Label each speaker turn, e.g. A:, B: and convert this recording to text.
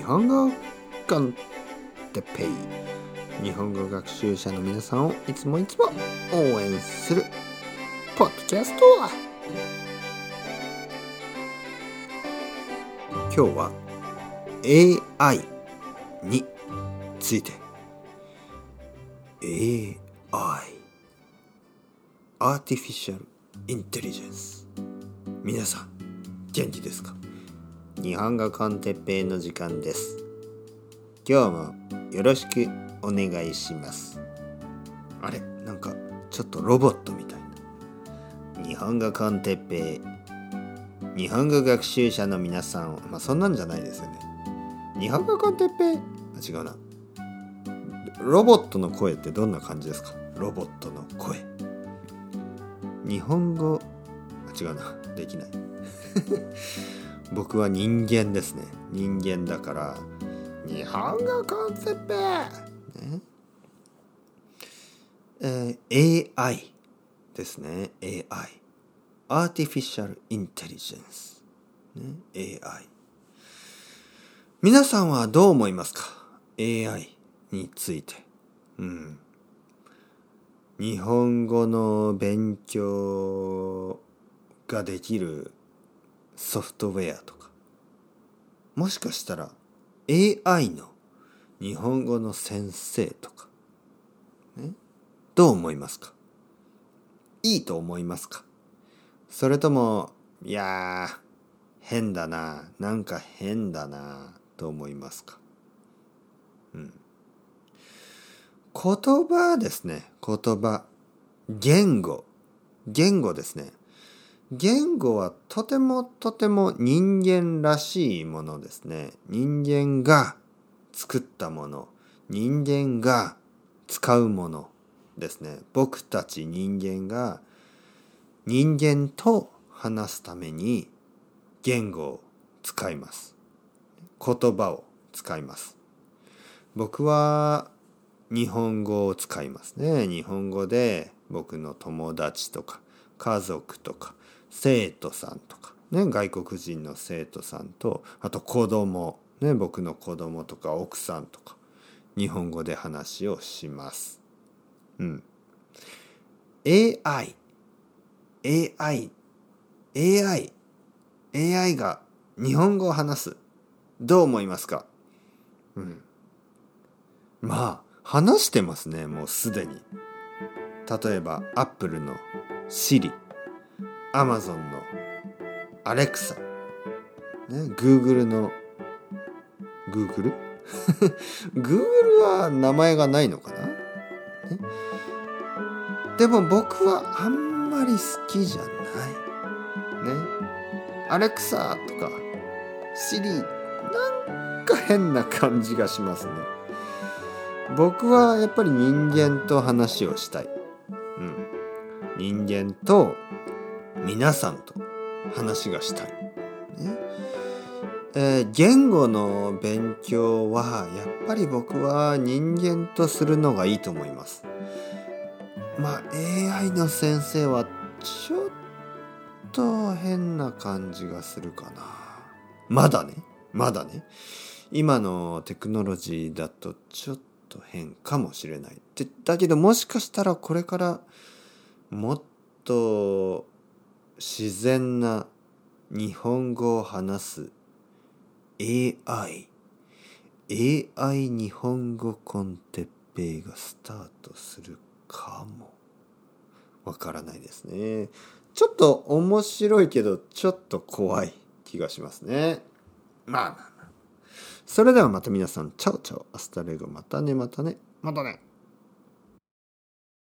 A: 日本語コンテペイ。日本語学習者の皆さんをいつもいつも応援するポッドキャスト今日は AI について。AI Artificial Intelligence 皆さん元気ですか？日本語コンテッペイの時間です。今日もよろしくお願いします。あれなんかちょっとロボットみたいな。日本語コンテッペイ。日本語学習者の皆さんまあそんなんじゃないですよね。日本語コンテッペイ？あ違うな。ロボットの声ってどんな感じですか？ロボットの声。日本語？あ違うな。できない。僕は人間ですね。人間だから。日本語コンセプト、ね。えー、AI ですね。AI アーティフィシャルインテリジェンス、AI 皆さんはどう思いますか？AI について。うん。日本語の勉強ができるソフトウェアとか。もしかしたら AI の日本語の先生とか、ね、どう思いますか？いいと思いますか？それともいやー変だななんか変だなと思いますか？うん。言葉ですね言葉。言語。言語ですね。言語はとてもとても人間らしいものですね。人間が作ったもの、人間が使うものですね。僕たち人間が人間と話すために言語を使います。言葉を使います。僕は日本語を使いますね。日本語で僕の友達とか家族とか生徒さんとか、ね、外国人の生徒さんとあと子供、ね、僕の子供とか奥さんとか日本語で話をします。うん。AI AI AI AI が日本語を話す。どう思いますか？うん。まあ話してますねもうすでに。例えばアップルの Siri アマゾンのアレクサ、ね、Google の Google? Google は名前がないのかな、ね、でも僕はあんまり好きじゃない。ね？アレクサとかシリなんか変な感じがしますね。僕はやっぱり人間と話をしたい。うん。人間と皆さんと話がしたい。ねえー、言語の勉強はやっぱり僕は人間とするのがいいと思います。まあ AI の先生はちょっと変な感じがするかな。まだね。まだね。今のテクノロジーだとちょっと変かもしれない。だけどもしかしたらこれからもっと自然な日本語を話す AI AI 日本語コンテッペイがスタートするかも。わからないですね。ちょっと面白いけどちょっと怖い気がしますね。まあまあまあ。それではまた皆さん。 Ciao ciao。 Hasta luego。またねまたね。またね。